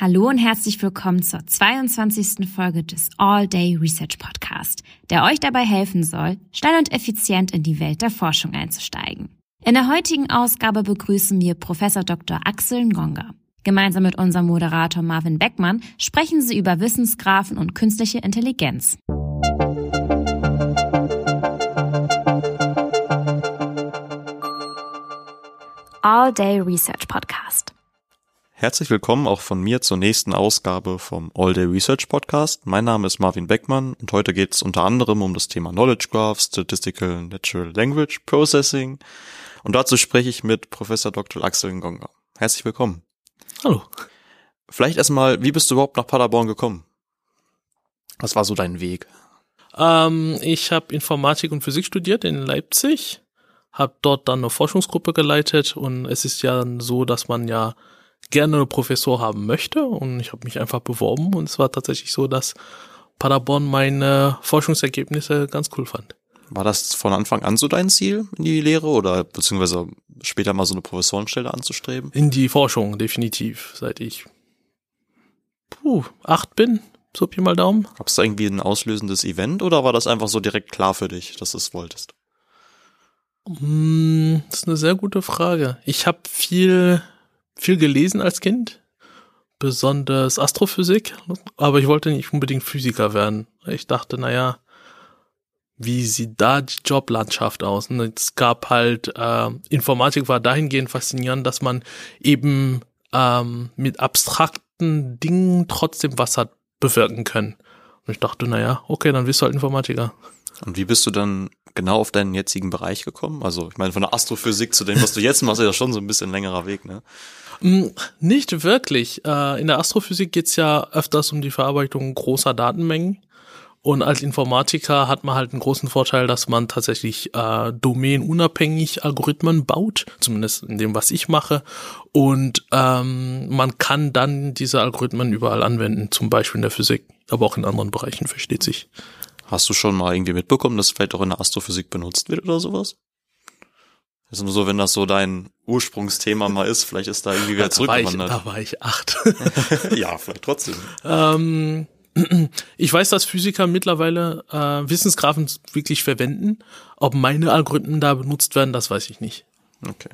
Hallo und herzlich willkommen zur 22. Folge des All Day Research Podcast, der euch dabei helfen soll, schnell und effizient in die Welt der Forschung einzusteigen. In der heutigen Ausgabe begrüßen wir Professor Dr. Axel Ngonga. Gemeinsam mit unserem Moderator Marvin Beckmann sprechen sie über Wissensgrafen und künstliche Intelligenz. All Day Research Podcast. Herzlich willkommen auch von mir zur nächsten Ausgabe vom All Day Research Podcast. Mein Name ist Marvin Beckmann und heute geht es unter anderem um das Thema Knowledge Graph, Statistical Natural Language Processing und dazu spreche ich mit Professor Dr. Axel Ngonga. Herzlich willkommen. Hallo. Vielleicht erstmal, wie bist du überhaupt nach Paderborn gekommen? Was war so dein Weg? Ähm, ich habe Informatik und Physik studiert in Leipzig, habe dort dann eine Forschungsgruppe geleitet und es ist ja so, dass man ja gerne einen Professor haben möchte und ich habe mich einfach beworben und es war tatsächlich so, dass Paderborn meine Forschungsergebnisse ganz cool fand. War das von Anfang an so dein Ziel in die Lehre oder beziehungsweise später mal so eine Professorenstelle anzustreben? In die Forschung, definitiv, seit ich puh, acht bin, so Pi mal Daumen. Gab es da irgendwie ein auslösendes Event oder war das einfach so direkt klar für dich, dass du es wolltest? Hm, das ist eine sehr gute Frage. Ich habe viel viel gelesen als Kind, besonders Astrophysik, aber ich wollte nicht unbedingt Physiker werden. Ich dachte, naja, wie sieht da die Joblandschaft aus? Und es gab halt, äh, Informatik war dahingehend faszinierend, dass man eben ähm, mit abstrakten Dingen trotzdem was hat bewirken können. Und ich dachte, naja, okay, dann wirst du halt Informatiker. Und wie bist du dann genau auf deinen jetzigen Bereich gekommen? Also ich meine, von der Astrophysik zu dem, was du jetzt machst, ist ja schon so ein bisschen längerer Weg, ne? Mm, nicht wirklich. Äh, in der Astrophysik geht's ja öfters um die Verarbeitung großer Datenmengen. Und als Informatiker hat man halt einen großen Vorteil, dass man tatsächlich äh, domänenunabhängig Algorithmen baut, zumindest in dem, was ich mache. Und ähm, man kann dann diese Algorithmen überall anwenden, zum Beispiel in der Physik, aber auch in anderen Bereichen, versteht sich. Hast du schon mal irgendwie mitbekommen, dass vielleicht auch in der Astrophysik benutzt wird oder sowas? Ist nur so, wenn das so dein Ursprungsthema mal ist, vielleicht ist da irgendwie wieder zurückgewandert. Da war ich, da war ich acht. ja, vielleicht trotzdem. Ähm, ich weiß, dass Physiker mittlerweile äh, Wissensgrafen wirklich verwenden. Ob meine Algorithmen da benutzt werden, das weiß ich nicht. Okay.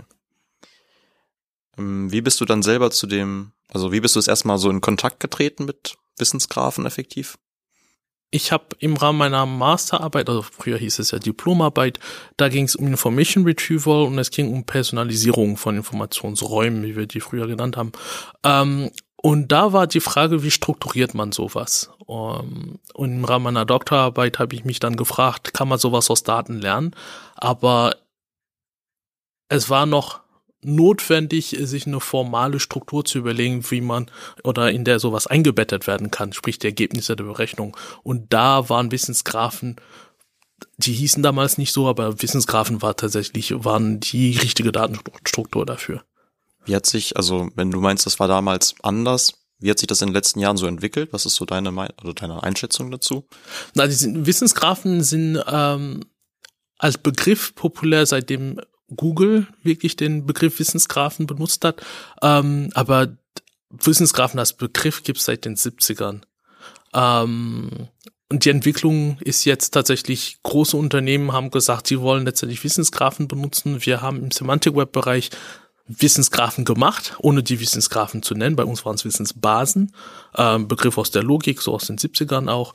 Ähm, wie bist du dann selber zu dem, also wie bist du das erstmal so in Kontakt getreten mit Wissensgrafen effektiv? Ich habe im Rahmen meiner Masterarbeit, also früher hieß es ja Diplomarbeit, da ging es um Information Retrieval und es ging um Personalisierung von Informationsräumen, wie wir die früher genannt haben. Ähm, und da war die Frage, wie strukturiert man sowas? Ähm, und im Rahmen meiner Doktorarbeit habe ich mich dann gefragt, kann man sowas aus Daten lernen? Aber es war noch notwendig, sich eine formale Struktur zu überlegen, wie man oder in der sowas eingebettet werden kann, sprich die Ergebnisse der Berechnung. Und da waren Wissensgrafen, die hießen damals nicht so, aber Wissensgrafen war tatsächlich, waren die richtige Datenstruktur dafür. Wie hat sich, also wenn du meinst, das war damals anders, wie hat sich das in den letzten Jahren so entwickelt? Was ist so deine, also deine Einschätzung dazu? Na, die Wissensgrafen sind ähm, als Begriff populär, seitdem Google wirklich den Begriff Wissensgrafen benutzt hat. Ähm, aber Wissensgrafen als Begriff gibt es seit den 70ern. Ähm, und die Entwicklung ist jetzt tatsächlich, große Unternehmen haben gesagt, sie wollen letztendlich Wissensgrafen benutzen. Wir haben im Semantic-Web-Bereich Wissensgrafen gemacht, ohne die Wissensgrafen zu nennen. Bei uns waren es Wissensbasen, ähm, Begriff aus der Logik, so aus den 70ern auch.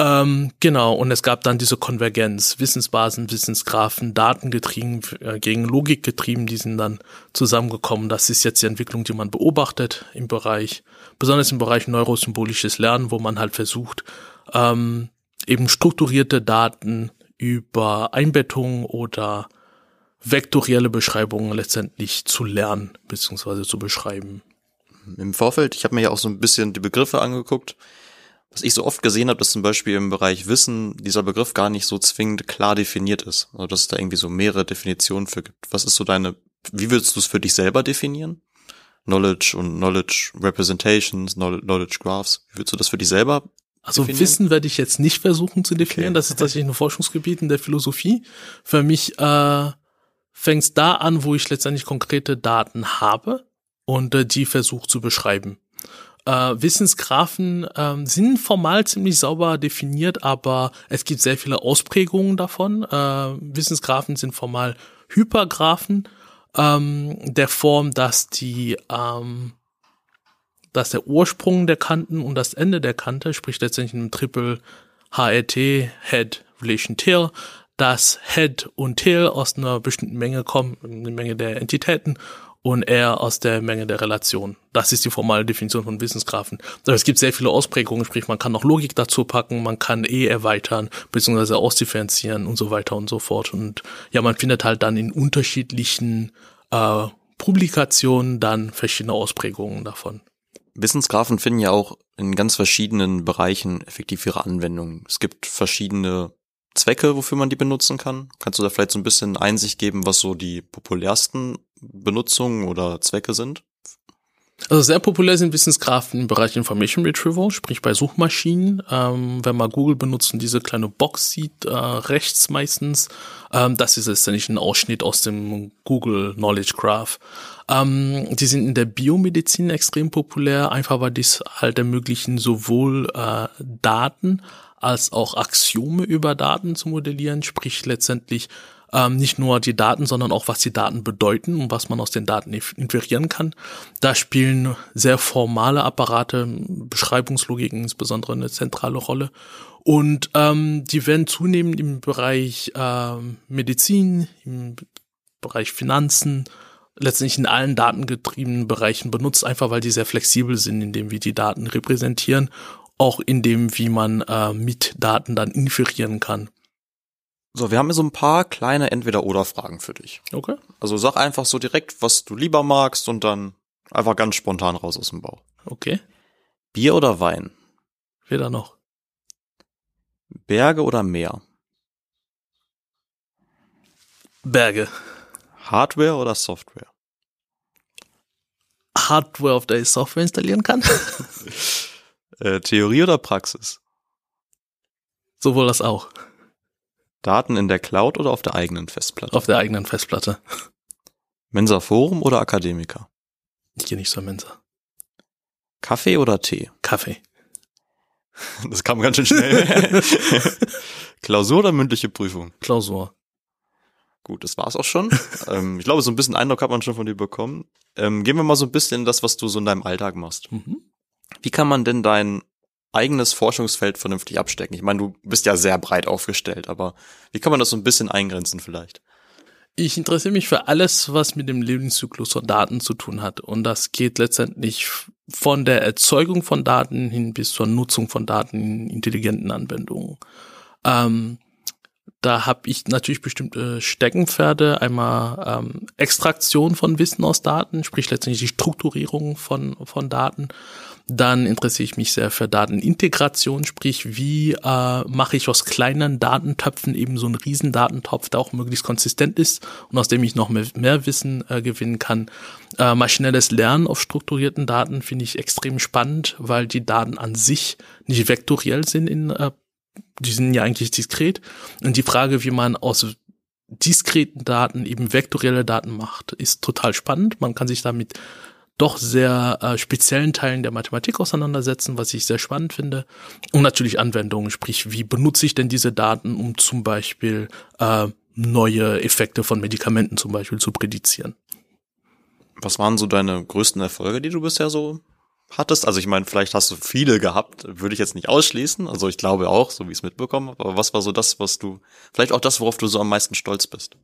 Ähm, genau, und es gab dann diese Konvergenz, Wissensbasen, Wissensgrafen, Datengetrieben, äh, gegen Logik getrieben, die sind dann zusammengekommen. Das ist jetzt die Entwicklung, die man beobachtet im Bereich, besonders im Bereich neurosymbolisches Lernen, wo man halt versucht, ähm, eben strukturierte Daten über Einbettung oder vektorielle Beschreibungen letztendlich zu lernen bzw. zu beschreiben. Im Vorfeld, ich habe mir ja auch so ein bisschen die Begriffe angeguckt was ich so oft gesehen habe, dass zum Beispiel im Bereich Wissen dieser Begriff gar nicht so zwingend klar definiert ist. Also dass es da irgendwie so mehrere Definitionen für gibt. Was ist so deine, wie würdest du es für dich selber definieren? Knowledge und Knowledge Representations, Knowledge Graphs. Wie würdest du das für dich selber also definieren? Wissen werde ich jetzt nicht versuchen zu definieren. Okay. Das ist tatsächlich ein Forschungsgebiet in der Philosophie. Für mich äh, fängt es da an, wo ich letztendlich konkrete Daten habe und äh, die versuche zu beschreiben. Äh, Wissensgraphen ähm, sind formal ziemlich sauber definiert, aber es gibt sehr viele Ausprägungen davon. Äh, Wissensgraphen sind formal Hypergraphen ähm, der Form, dass die ähm, dass der Ursprung der Kanten und das Ende der Kante, sprich letztendlich ein Triple HET, Head, Relation Tail, dass Head und Tail aus einer bestimmten Menge kommen, eine Menge der Entitäten und R aus der Menge der Relation. Das ist die formale Definition von Wissensgraphen. Aber es gibt sehr viele Ausprägungen, sprich man kann noch Logik dazu packen, man kann E erweitern, beziehungsweise ausdifferenzieren und so weiter und so fort. Und ja, man findet halt dann in unterschiedlichen äh, Publikationen dann verschiedene Ausprägungen davon. Wissensgraphen finden ja auch in ganz verschiedenen Bereichen effektiv ihre Anwendung. Es gibt verschiedene Zwecke, wofür man die benutzen kann. Kannst du da vielleicht so ein bisschen Einsicht geben, was so die populärsten Benutzungen oder Zwecke sind? Also sehr populär sind Wissensgraphen im Bereich Information Retrieval, sprich bei Suchmaschinen. Ähm, wenn man Google benutzt und diese kleine Box sieht, äh, rechts meistens, ähm, das ist letztendlich ein Ausschnitt aus dem Google Knowledge Graph. Ähm, die sind in der Biomedizin extrem populär, einfach weil dies halt ermöglichen, sowohl äh, Daten als auch Axiome über Daten zu modellieren, sprich letztendlich ähm, nicht nur die Daten, sondern auch was die Daten bedeuten und was man aus den Daten inferieren kann. Da spielen sehr formale Apparate, Beschreibungslogiken insbesondere eine zentrale Rolle. Und ähm, die werden zunehmend im Bereich äh, Medizin, im Bereich Finanzen, letztendlich in allen datengetriebenen Bereichen benutzt, einfach weil die sehr flexibel sind, indem wir die Daten repräsentieren, auch in dem, wie man äh, mit Daten dann inferieren kann. So, wir haben hier so ein paar kleine Entweder-Oder-Fragen für dich. Okay. Also sag einfach so direkt, was du lieber magst und dann einfach ganz spontan raus aus dem Bauch. Okay. Bier oder Wein? Weder noch. Berge oder Meer? Berge. Hardware oder Software? Hardware, auf der ich Software installieren kann. äh, Theorie oder Praxis? Sowohl das auch. Daten in der Cloud oder auf der eigenen Festplatte? Auf der eigenen Festplatte. Mensa Forum oder Akademiker? Ich gehe nicht zur Mensa. Kaffee oder Tee? Kaffee. Das kam ganz schön schnell. Klausur oder mündliche Prüfung? Klausur. Gut, das war's auch schon. ähm, ich glaube, so ein bisschen Eindruck hat man schon von dir bekommen. Ähm, gehen wir mal so ein bisschen in das, was du so in deinem Alltag machst. Mhm. Wie kann man denn dein eigenes Forschungsfeld vernünftig abstecken? Ich meine, du bist ja sehr breit aufgestellt, aber wie kann man das so ein bisschen eingrenzen vielleicht? Ich interessiere mich für alles, was mit dem Lebenszyklus von Daten zu tun hat. Und das geht letztendlich von der Erzeugung von Daten hin bis zur Nutzung von Daten in intelligenten Anwendungen. Ähm, da habe ich natürlich bestimmte Steckenpferde. Einmal ähm, Extraktion von Wissen aus Daten, sprich letztendlich die Strukturierung von, von Daten. Dann interessiere ich mich sehr für Datenintegration, sprich, wie äh, mache ich aus kleinen Datentöpfen eben so einen riesen Datentopf, der auch möglichst konsistent ist und aus dem ich noch mehr, mehr Wissen äh, gewinnen kann. Äh, maschinelles Lernen auf strukturierten Daten finde ich extrem spannend, weil die Daten an sich nicht vektoriell sind in äh, die sind ja eigentlich diskret. Und die Frage, wie man aus diskreten Daten eben vektorielle Daten macht, ist total spannend. Man kann sich damit doch sehr äh, speziellen Teilen der Mathematik auseinandersetzen, was ich sehr spannend finde. Und natürlich Anwendungen, sprich, wie benutze ich denn diese Daten, um zum Beispiel äh, neue Effekte von Medikamenten zum Beispiel zu prädizieren. Was waren so deine größten Erfolge, die du bisher so hattest? Also ich meine, vielleicht hast du viele gehabt, würde ich jetzt nicht ausschließen. Also ich glaube auch, so wie ich es mitbekommen habe. Aber was war so das, was du, vielleicht auch das, worauf du so am meisten stolz bist?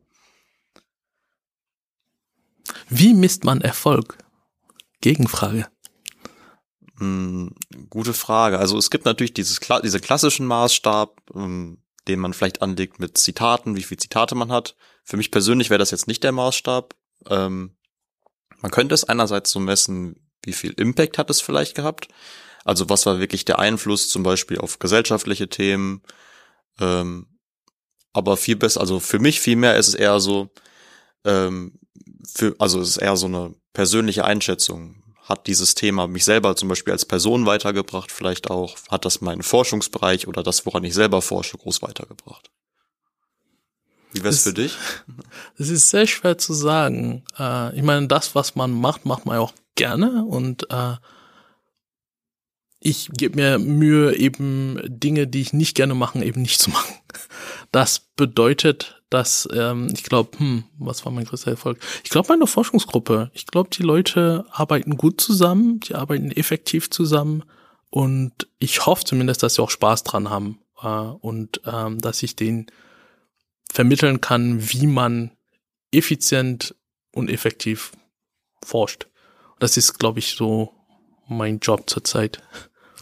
Wie misst man Erfolg? Gegenfrage. Hm, gute Frage. Also es gibt natürlich dieses diese klassischen Maßstab, ähm, den man vielleicht anlegt mit Zitaten, wie viele Zitate man hat. Für mich persönlich wäre das jetzt nicht der Maßstab. Ähm, man könnte es einerseits so messen, wie viel Impact hat es vielleicht gehabt. Also was war wirklich der Einfluss zum Beispiel auf gesellschaftliche Themen. Ähm, aber viel besser, also für mich viel mehr ist es eher so, für, also es ist eher so eine persönliche Einschätzung. Hat dieses Thema mich selber zum Beispiel als Person weitergebracht, vielleicht auch, hat das meinen Forschungsbereich oder das, woran ich selber forsche, groß weitergebracht? Wie wär's für dich? Das ist sehr schwer zu sagen. Äh, ich meine, das, was man macht, macht man ja auch gerne und äh, ich gebe mir Mühe, eben Dinge, die ich nicht gerne mache, eben nicht zu machen. Das bedeutet, dass ähm, ich glaube, hm, was war mein größter Erfolg? Ich glaube, meine Forschungsgruppe. Ich glaube, die Leute arbeiten gut zusammen, die arbeiten effektiv zusammen und ich hoffe zumindest, dass sie auch Spaß dran haben äh, und ähm, dass ich denen vermitteln kann, wie man effizient und effektiv forscht. Das ist, glaube ich, so mein Job zurzeit.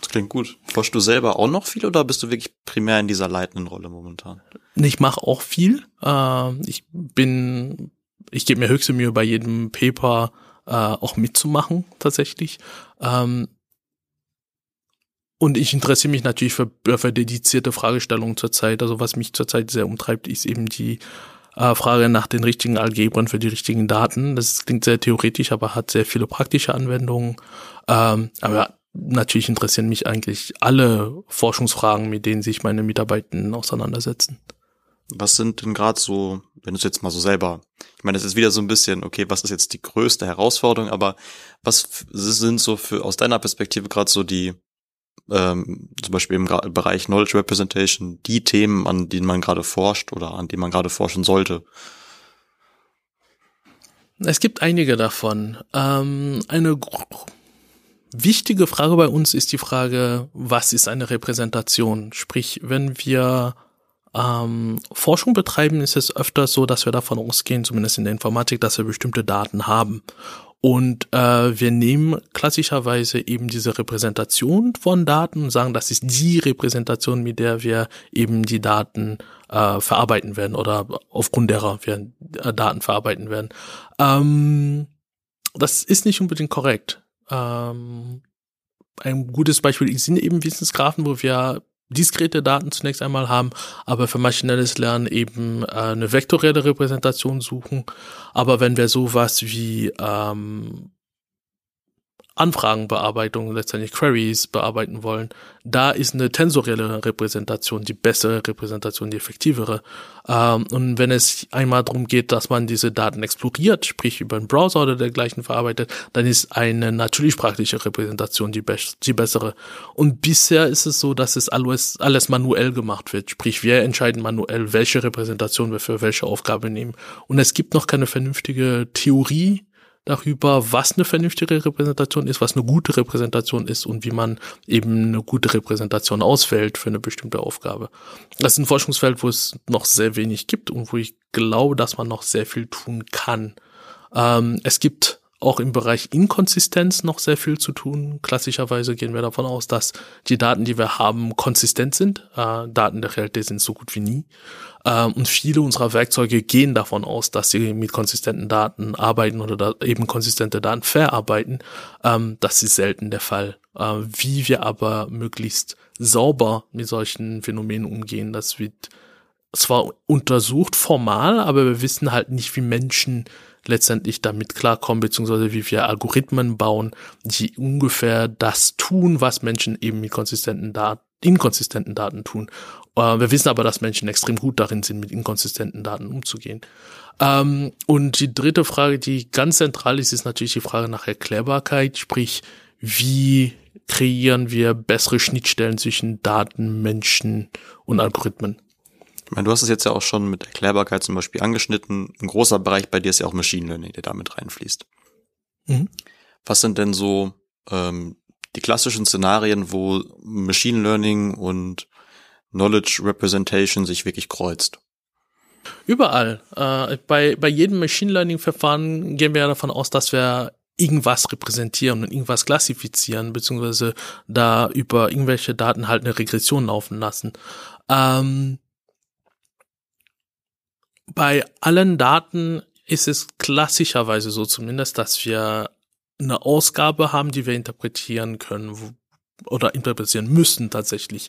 Das klingt gut. Forschst du selber auch noch viel oder bist du wirklich primär in dieser leitenden Rolle momentan? Ich mache auch viel. Äh, ich bin, ich gebe mir höchste Mühe bei jedem Paper äh, auch mitzumachen tatsächlich. Ähm, und ich interessiere mich natürlich für, für dedizierte Fragestellungen zurzeit. Also was mich zurzeit sehr umtreibt, ist eben die äh, Frage nach den richtigen Algebren für die richtigen Daten. Das klingt sehr theoretisch, aber hat sehr viele praktische Anwendungen. Ähm, aber natürlich interessieren mich eigentlich alle Forschungsfragen, mit denen sich meine Mitarbeiter auseinandersetzen. Was sind denn gerade so, wenn du es jetzt mal so selber, ich meine, es ist wieder so ein bisschen, okay, was ist jetzt die größte Herausforderung, aber was sind so für aus deiner Perspektive gerade so die ähm, zum Beispiel im Bereich Knowledge Representation die Themen, an denen man gerade forscht oder an denen man gerade forschen sollte? Es gibt einige davon. Ähm, eine wichtige Frage bei uns ist die Frage, was ist eine Repräsentation? Sprich, wenn wir ähm, Forschung betreiben, ist es öfter so, dass wir davon ausgehen, zumindest in der Informatik, dass wir bestimmte Daten haben. Und äh, wir nehmen klassischerweise eben diese Repräsentation von Daten und sagen, das ist die Repräsentation, mit der wir eben die Daten äh, verarbeiten werden oder aufgrund derer wir äh, Daten verarbeiten werden. Ähm, das ist nicht unbedingt korrekt. Ähm, ein gutes Beispiel sind eben Wissensgrafen, wo wir diskrete Daten zunächst einmal haben, aber für maschinelles Lernen eben äh, eine vektorielle Repräsentation suchen. Aber wenn wir sowas wie ähm, Anfragenbearbeitung, letztendlich Queries bearbeiten wollen, da ist eine tensorielle Repräsentation die bessere Repräsentation, die effektivere. Ähm, und wenn es einmal darum geht, dass man diese Daten exploriert, sprich über einen Browser oder dergleichen verarbeitet, dann ist eine natürlichsprachliche Repräsentation die, be die bessere. Und bisher ist es so, dass es alles, alles manuell gemacht wird. Sprich, wir entscheiden manuell, welche Repräsentation wir für welche Aufgabe nehmen. Und es gibt noch keine vernünftige Theorie, darüber, was eine vernünftige Repräsentation ist, was eine gute Repräsentation ist und wie man eben eine gute Repräsentation auswählt für eine bestimmte Aufgabe. Das ist ein Forschungsfeld, wo es noch sehr wenig gibt und wo ich glaube, dass man noch sehr viel tun kann. Ähm, es gibt auch im Bereich Inkonsistenz noch sehr viel zu tun. Klassischerweise gehen wir davon aus, dass die Daten, die wir haben, konsistent sind. Äh, Daten der Realität sind so gut wie nie. Ähm, und viele unserer Werkzeuge gehen davon aus, dass sie mit konsistenten Daten arbeiten oder da eben konsistente Daten verarbeiten. Ähm, das ist selten der Fall. Äh, wie wir aber möglichst sauber mit solchen Phänomenen umgehen, das wird zwar untersucht formal, aber wir wissen halt nicht, wie Menschen letztendlich damit klarkommen, beziehungsweise wie wir Algorithmen bauen, die ungefähr das tun, was Menschen eben mit konsistenten Daten, inkonsistenten Daten tun. Äh, wir wissen aber, dass Menschen extrem gut darin sind, mit inkonsistenten Daten umzugehen. Ähm, und die dritte Frage, die ganz zentral ist, ist natürlich die Frage nach Erklärbarkeit, sprich, wie kreieren wir bessere Schnittstellen zwischen Daten, Menschen und Algorithmen? Meine, du hast es jetzt ja auch schon mit Erklärbarkeit zum Beispiel angeschnitten. Ein großer Bereich bei dir ist ja auch Machine Learning, der damit reinfließt. Mhm. Was sind denn so ähm, die klassischen Szenarien, wo Machine Learning und Knowledge Representation sich wirklich kreuzt? Überall. Äh, bei, bei jedem Machine Learning Verfahren gehen wir ja davon aus, dass wir irgendwas repräsentieren und irgendwas klassifizieren, beziehungsweise da über irgendwelche Daten halt eine Regression laufen lassen. Ähm, bei allen Daten ist es klassischerweise so zumindest, dass wir eine Ausgabe haben, die wir interpretieren können oder interpretieren müssen tatsächlich.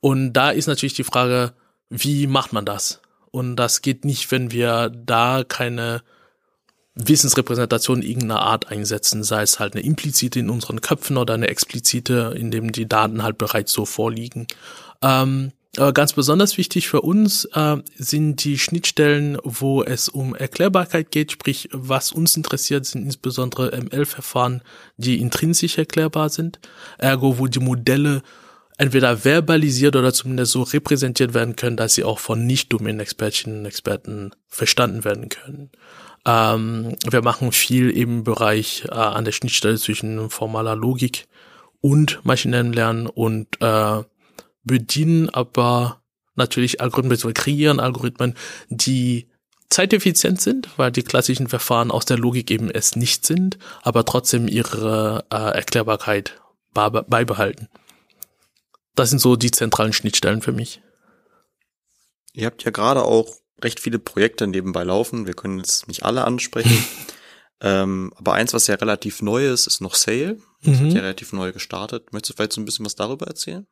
Und da ist natürlich die Frage, wie macht man das? Und das geht nicht, wenn wir da keine Wissensrepräsentation irgendeiner Art einsetzen, sei es halt eine implizite in unseren Köpfen oder eine explizite, in dem die Daten halt bereits so vorliegen. Ähm, äh, ganz besonders wichtig für uns äh, sind die Schnittstellen, wo es um Erklärbarkeit geht, sprich, was uns interessiert, sind insbesondere ML-Verfahren, die intrinsisch erklärbar sind, ergo, wo die Modelle entweder verbalisiert oder zumindest so repräsentiert werden können, dass sie auch von Nicht-Domain-Expertinnen und Experten verstanden werden können. Ähm, wir machen viel im Bereich äh, an der Schnittstelle zwischen formaler Logik und maschinellem Lernen und äh, bedienen aber natürlich Algorithmen, wir kreieren Algorithmen, die zeiteffizient sind, weil die klassischen Verfahren aus der Logik eben es nicht sind, aber trotzdem ihre äh, Erklärbarkeit beibehalten. Das sind so die zentralen Schnittstellen für mich. Ihr habt ja gerade auch recht viele Projekte nebenbei laufen. Wir können jetzt nicht alle ansprechen. ähm, aber eins, was ja relativ neu ist, ist noch Sale. Das mhm. hat ja relativ neu gestartet. Möchtest du vielleicht so ein bisschen was darüber erzählen?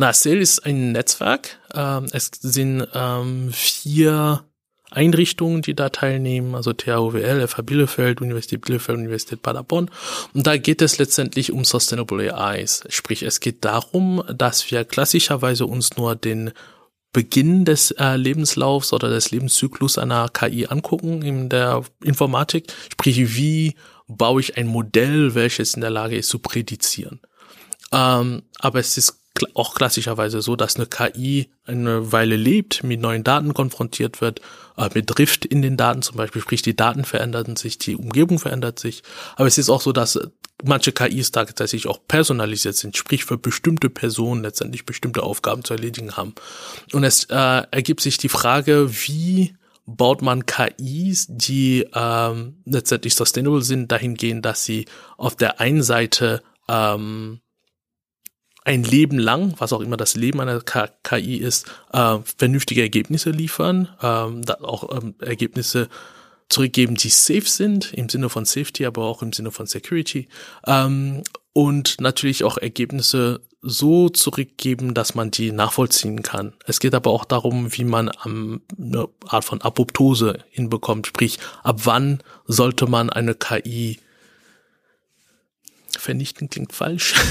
Na, Sale ist ein Netzwerk. Ähm, es sind ähm, vier Einrichtungen, die da teilnehmen, also THOWL, FH Bielefeld, Universität Bielefeld, Universität Paderborn. Und da geht es letztendlich um Sustainable AIs. Sprich, es geht darum, dass wir klassischerweise uns nur den Beginn des äh, Lebenslaufs oder des Lebenszyklus einer KI angucken in der Informatik. Sprich, wie baue ich ein Modell, welches in der Lage ist zu prädizieren. Ähm, aber es ist auch klassischerweise so, dass eine KI eine Weile lebt, mit neuen Daten konfrontiert wird, äh, mit Drift in den Daten zum Beispiel, sprich die Daten verändern sich, die Umgebung verändert sich. Aber es ist auch so, dass manche KIs tatsächlich auch personalisiert sind, sprich für bestimmte Personen letztendlich bestimmte Aufgaben zu erledigen haben. Und es äh, ergibt sich die Frage, wie baut man KIs, die ähm, letztendlich sustainable sind, dahingehend, dass sie auf der einen Seite ähm, ein Leben lang, was auch immer das Leben einer KI ist, äh, vernünftige Ergebnisse liefern, ähm, auch ähm, Ergebnisse zurückgeben, die safe sind, im Sinne von Safety, aber auch im Sinne von Security. Ähm, und natürlich auch Ergebnisse so zurückgeben, dass man die nachvollziehen kann. Es geht aber auch darum, wie man ähm, eine Art von Apoptose hinbekommt, sprich, ab wann sollte man eine KI vernichten, klingt falsch.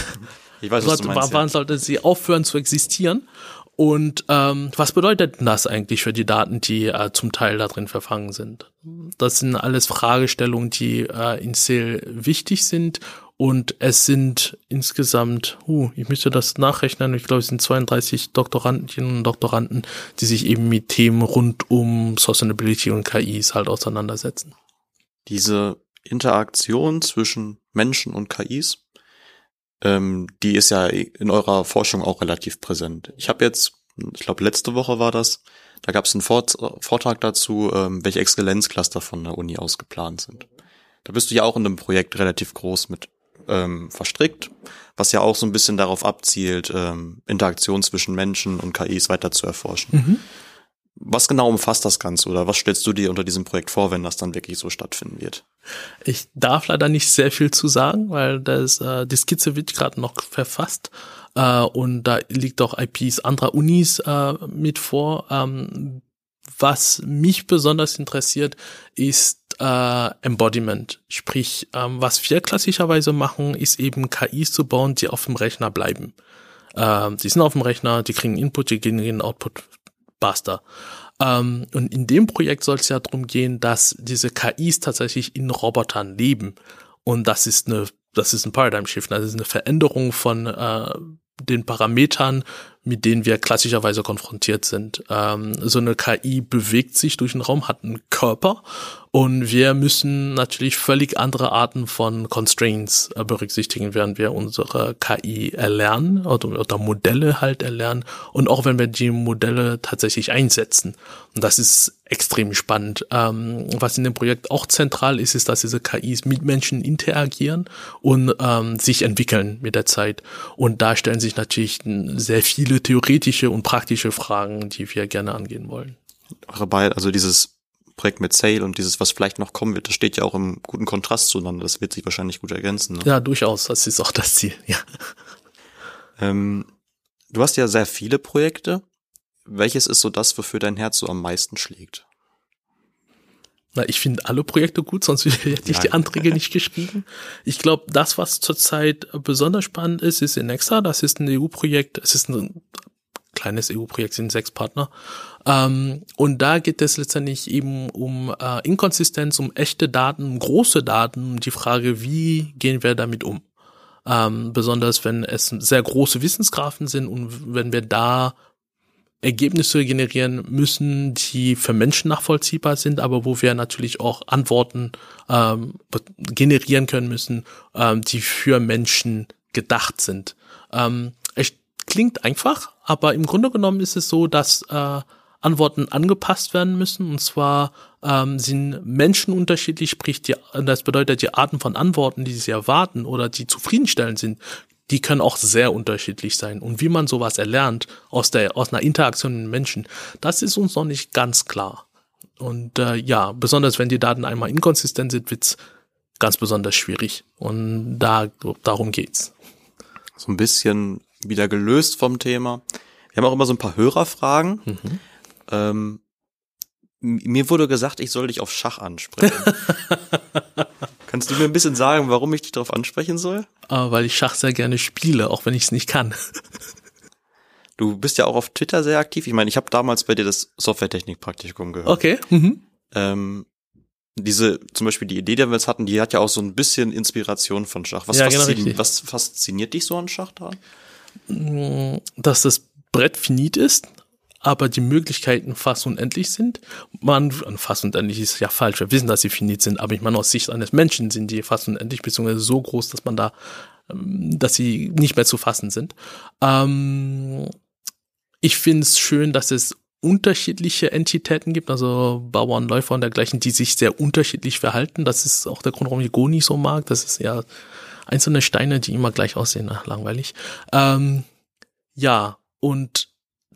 Ich weiß, was sollte, du meinst, wann ja. sollte sie aufhören zu existieren? Und ähm, was bedeutet das eigentlich für die Daten, die äh, zum Teil da drin verfangen sind? Das sind alles Fragestellungen, die äh, in SEL wichtig sind. Und es sind insgesamt, uh, ich müsste das nachrechnen, ich glaube, es sind 32 Doktorandinnen und Doktoranden, die sich eben mit Themen rund um Sustainability und KIs halt auseinandersetzen. Diese Interaktion zwischen Menschen und KIs, ähm, die ist ja in eurer Forschung auch relativ präsent. Ich habe jetzt, ich glaube letzte Woche war das, da gab es einen Vort Vortrag dazu, ähm, welche Exzellenzcluster von der Uni aus geplant sind. Da bist du ja auch in einem Projekt relativ groß mit ähm, verstrickt, was ja auch so ein bisschen darauf abzielt, ähm, Interaktion zwischen Menschen und KIs weiter zu erforschen. Mhm. Was genau umfasst das Ganze oder was stellst du dir unter diesem Projekt vor, wenn das dann wirklich so stattfinden wird? Ich darf leider nicht sehr viel zu sagen, weil das, äh, die Skizze wird gerade noch verfasst äh, und da liegt auch IPs anderer Unis äh, mit vor. Ähm, was mich besonders interessiert, ist äh, Embodiment. Sprich, ähm, was wir klassischerweise machen, ist eben KIs zu bauen, die auf dem Rechner bleiben. Ähm, die sind auf dem Rechner, die kriegen Input, die kriegen Output basta. Ähm, und in dem Projekt soll es ja darum gehen, dass diese KIs tatsächlich in Robotern leben. Und das ist eine, das ist ein Paradigm Shift, das ist eine Veränderung von äh, den Parametern, mit denen wir klassischerweise konfrontiert sind. Ähm, so eine KI bewegt sich durch den Raum, hat einen Körper und wir müssen natürlich völlig andere Arten von Constraints äh, berücksichtigen, während wir unsere KI erlernen oder, oder Modelle halt erlernen und auch wenn wir die Modelle tatsächlich einsetzen. Und das ist extrem spannend. Ähm, was in dem Projekt auch zentral ist, ist, dass diese KIs mit Menschen interagieren und ähm, sich entwickeln mit der Zeit. Und da stellen sich natürlich sehr viele theoretische und praktische Fragen, die wir gerne angehen wollen. Also dieses Projekt mit Sale und dieses, was vielleicht noch kommen wird, das steht ja auch im guten Kontrast zueinander. Das wird sich wahrscheinlich gut ergänzen. Ne? Ja, durchaus. Das ist auch das Ziel, ja. Ähm, du hast ja sehr viele Projekte. Welches ist so das, wofür dein Herz so am meisten schlägt? Na, ich finde alle Projekte gut, sonst hätte ich ja. die Anträge nicht geschrieben. Ich glaube, das, was zurzeit besonders spannend ist, ist Inexa. Das ist ein EU-Projekt. Es ist ein kleines EU-Projekt, sind sechs Partner. Ähm, und da geht es letztendlich eben um äh, Inkonsistenz, um echte Daten, um große Daten, um die Frage, wie gehen wir damit um? Ähm, besonders wenn es sehr große Wissensgrafen sind und wenn wir da Ergebnisse generieren müssen, die für Menschen nachvollziehbar sind, aber wo wir natürlich auch Antworten ähm, generieren können müssen, ähm, die für Menschen gedacht sind. Ähm, es klingt einfach, aber im Grunde genommen ist es so, dass äh, Antworten angepasst werden müssen. Und zwar ähm, sind Menschen unterschiedlich, sprich, die, das bedeutet, die Arten von Antworten, die sie erwarten oder die zufriedenstellend sind, die können auch sehr unterschiedlich sein. Und wie man sowas erlernt aus der aus einer Interaktion mit Menschen, das ist uns noch nicht ganz klar. Und äh, ja, besonders wenn die Daten einmal inkonsistent sind, wird's ganz besonders schwierig. Und da darum geht's. So ein bisschen wieder gelöst vom Thema. Wir haben auch immer so ein paar Hörerfragen. Mhm. Ähm, mir wurde gesagt, ich soll dich auf Schach ansprechen. Kannst du mir ein bisschen sagen, warum ich dich darauf ansprechen soll? Uh, weil ich Schach sehr gerne spiele, auch wenn ich es nicht kann. du bist ja auch auf Twitter sehr aktiv. Ich meine, ich habe damals bei dir das Softwaretechnik-Praktikum gehört. Okay. Mhm. Ähm, diese, zum Beispiel die Idee, die wir jetzt hatten, die hat ja auch so ein bisschen Inspiration von Schach. Was, ja, genau fasziniert, was fasziniert dich so an Schach da? Mm, dass das Brett finit ist, aber die Möglichkeiten fast unendlich sind. Man, fast unendlich ist ja falsch, wir wissen, dass sie finit sind, aber ich meine, aus Sicht eines Menschen sind die fast unendlich, beziehungsweise so groß, dass man da, ähm, dass sie nicht mehr zu fassen sind. Ähm, ich finde es schön, dass es unterschiedliche Entitäten gibt, also Bauern, Läufer und dergleichen, die sich sehr unterschiedlich verhalten. Das ist auch der Grund, warum ich Go nicht so mag. Das ist ja einzelne Steine, die immer gleich aussehen, Ach, langweilig. Ähm, ja, und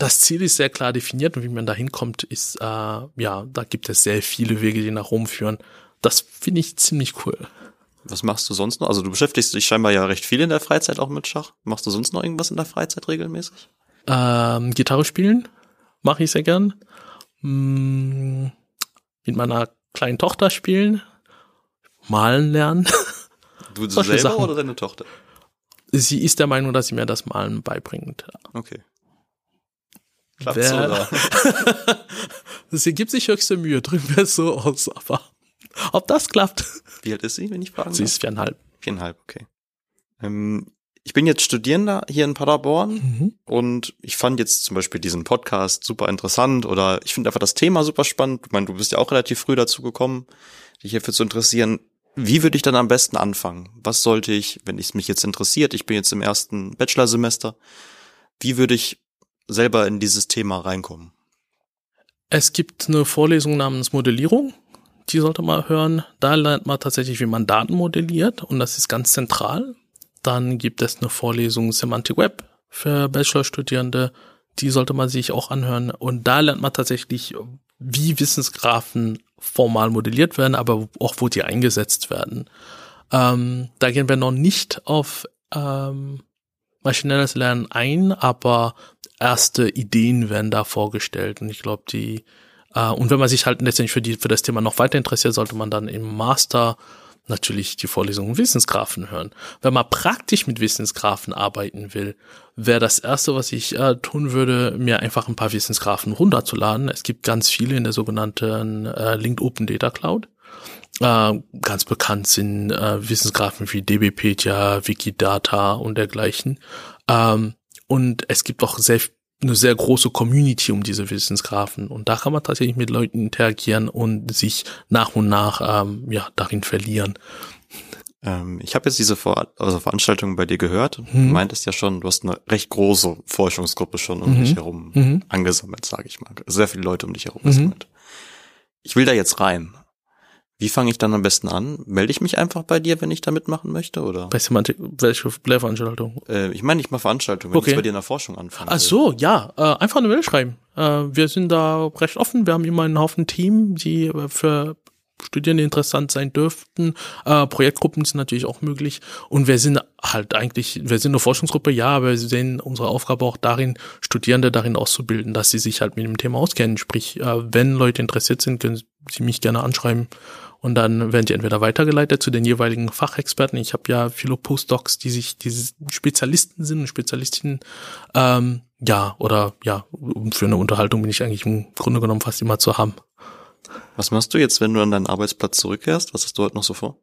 das Ziel ist sehr klar definiert und wie man da hinkommt, ist, äh, ja, da gibt es sehr viele Wege, die nach Rom führen. Das finde ich ziemlich cool. Was machst du sonst noch? Also du beschäftigst dich scheinbar ja recht viel in der Freizeit auch mit Schach. Machst du sonst noch irgendwas in der Freizeit regelmäßig? Ähm, Gitarre spielen mache ich sehr gern. Hm, mit meiner kleinen Tochter spielen, malen lernen. Du selber Sachen. oder deine Tochter? Sie ist der Meinung, dass sie mir das Malen beibringt. Okay. Klappt's Wer, oder? sie gibt sich höchste Mühe, drücken wir es so aus, aber ob das klappt. Wie alt ist sie, wenn ich fragen Sie ist viereinhalb. Viereinhalb, okay. Ähm, ich bin jetzt Studierender hier in Paderborn mhm. und ich fand jetzt zum Beispiel diesen Podcast super interessant oder ich finde einfach das Thema super spannend. Ich meine, du bist ja auch relativ früh dazu gekommen, dich hierfür zu interessieren. Wie würde ich dann am besten anfangen? Was sollte ich, wenn es mich jetzt interessiert, ich bin jetzt im ersten Bachelorsemester, wie würde ich selber in dieses Thema reinkommen? Es gibt eine Vorlesung namens Modellierung. Die sollte man hören. Da lernt man tatsächlich, wie man Daten modelliert und das ist ganz zentral. Dann gibt es eine Vorlesung Semantic Web für Bachelorstudierende. Die sollte man sich auch anhören. Und da lernt man tatsächlich, wie Wissensgraphen formal modelliert werden, aber auch wo die eingesetzt werden. Ähm, da gehen wir noch nicht auf ähm, maschinelles Lernen ein, aber erste Ideen werden da vorgestellt und ich glaube, die äh, und wenn man sich halt letztendlich für die für das Thema noch weiter interessiert, sollte man dann im Master natürlich die Vorlesungen Wissensgrafen hören. Wenn man praktisch mit Wissensgrafen arbeiten will, wäre das erste, was ich äh, tun würde, mir einfach ein paar Wissensgrafen runterzuladen. Es gibt ganz viele in der sogenannten äh, Linked Open Data Cloud. Äh, ganz bekannt sind äh, Wissensgrafen wie DBpedia, Wikidata und dergleichen. Ähm, und es gibt auch sehr, eine sehr große Community um diese Wissensgrafen. Und da kann man tatsächlich mit Leuten interagieren und sich nach und nach ähm, ja, darin verlieren. Ähm, ich habe jetzt diese Vor also Veranstaltung bei dir gehört. Mhm. Du meintest ja schon, du hast eine recht große Forschungsgruppe schon um mhm. dich herum mhm. angesammelt, sage ich mal. Sehr viele Leute um dich herum mhm. Ich will da jetzt rein. Wie fange ich dann am besten an? Melde ich mich einfach bei dir, wenn ich da mitmachen möchte, oder? Bei Semantik, welche Lehrveranstaltung? Äh, ich meine nicht mal Veranstaltung, wenn okay. ich bei dir in der Forschung anfange. Ach so, ja, äh, einfach eine Mail schreiben. Äh, wir sind da recht offen. Wir haben immer einen Haufen Team, die für Studierende interessant sein dürften. Äh, Projektgruppen sind natürlich auch möglich. Und wir sind halt eigentlich, wir sind eine Forschungsgruppe, ja, aber wir sehen unsere Aufgabe auch darin, Studierende darin auszubilden, dass sie sich halt mit dem Thema auskennen. Sprich, äh, wenn Leute interessiert sind, können sie mich gerne anschreiben. Und dann werden die entweder weitergeleitet zu den jeweiligen Fachexperten. Ich habe ja viele Postdocs, die sich, die Spezialisten sind und Spezialistinnen, ähm, ja, oder ja, für eine Unterhaltung bin ich eigentlich im Grunde genommen fast immer zu haben. Was machst du jetzt, wenn du an deinen Arbeitsplatz zurückkehrst? Was hast du heute noch so vor?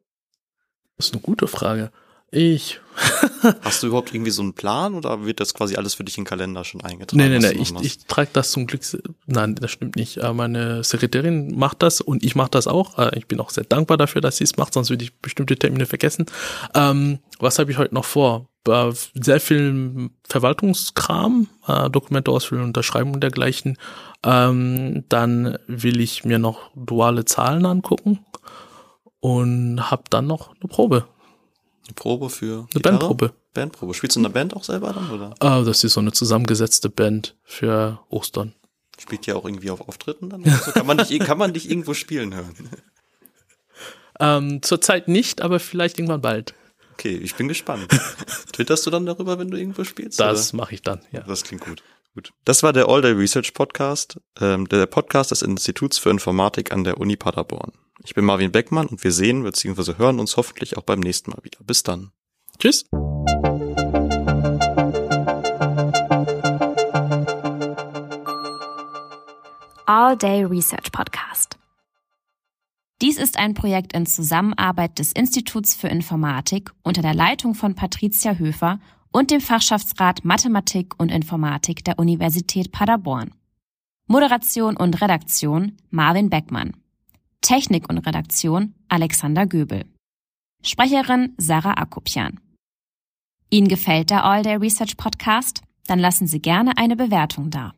Das ist eine gute Frage. Ich. Hast du überhaupt irgendwie so einen Plan oder wird das quasi alles für dich in den Kalender schon eingetragen? Nee, nee, nee, ich, ich trage das zum Glück, nein, das stimmt nicht. Äh, meine Sekretärin macht das und ich mache das auch. Äh, ich bin auch sehr dankbar dafür, dass sie es macht, sonst würde ich bestimmte Termine vergessen. Ähm, was habe ich heute noch vor? Äh, sehr viel Verwaltungskram, Dokumente ausfüllen, unterschreiben und dergleichen. Ähm, dann will ich mir noch duale Zahlen angucken und habe dann noch eine Probe. Eine Probe für eine Gitarre? Bandprobe. Bandprobe. Spielst du in der Band auch selber dann, oder? Ah, das ist so eine zusammengesetzte Band für Ostern. Spielt ja auch irgendwie auf Auftritten dann? Also kann man dich, kann man dich irgendwo spielen hören? Ähm, zurzeit nicht, aber vielleicht irgendwann bald. Okay, ich bin gespannt. Twitterst du dann darüber, wenn du irgendwo spielst? Das mache ich dann, ja. Das klingt gut. Gut. Das war der All Day Research Podcast, ähm, der Podcast des Instituts für Informatik an der Uni Paderborn. Ich bin Marvin Beckmann und wir sehen bzw. hören uns hoffentlich auch beim nächsten Mal wieder. Bis dann. Tschüss. All Day Research Podcast. Dies ist ein Projekt in Zusammenarbeit des Instituts für Informatik unter der Leitung von Patricia Höfer und dem Fachschaftsrat Mathematik und Informatik der Universität Paderborn. Moderation und Redaktion Marvin Beckmann. Technik und Redaktion Alexander Göbel. Sprecherin Sarah Akopian. Ihnen gefällt der All Day Research Podcast? Dann lassen Sie gerne eine Bewertung da.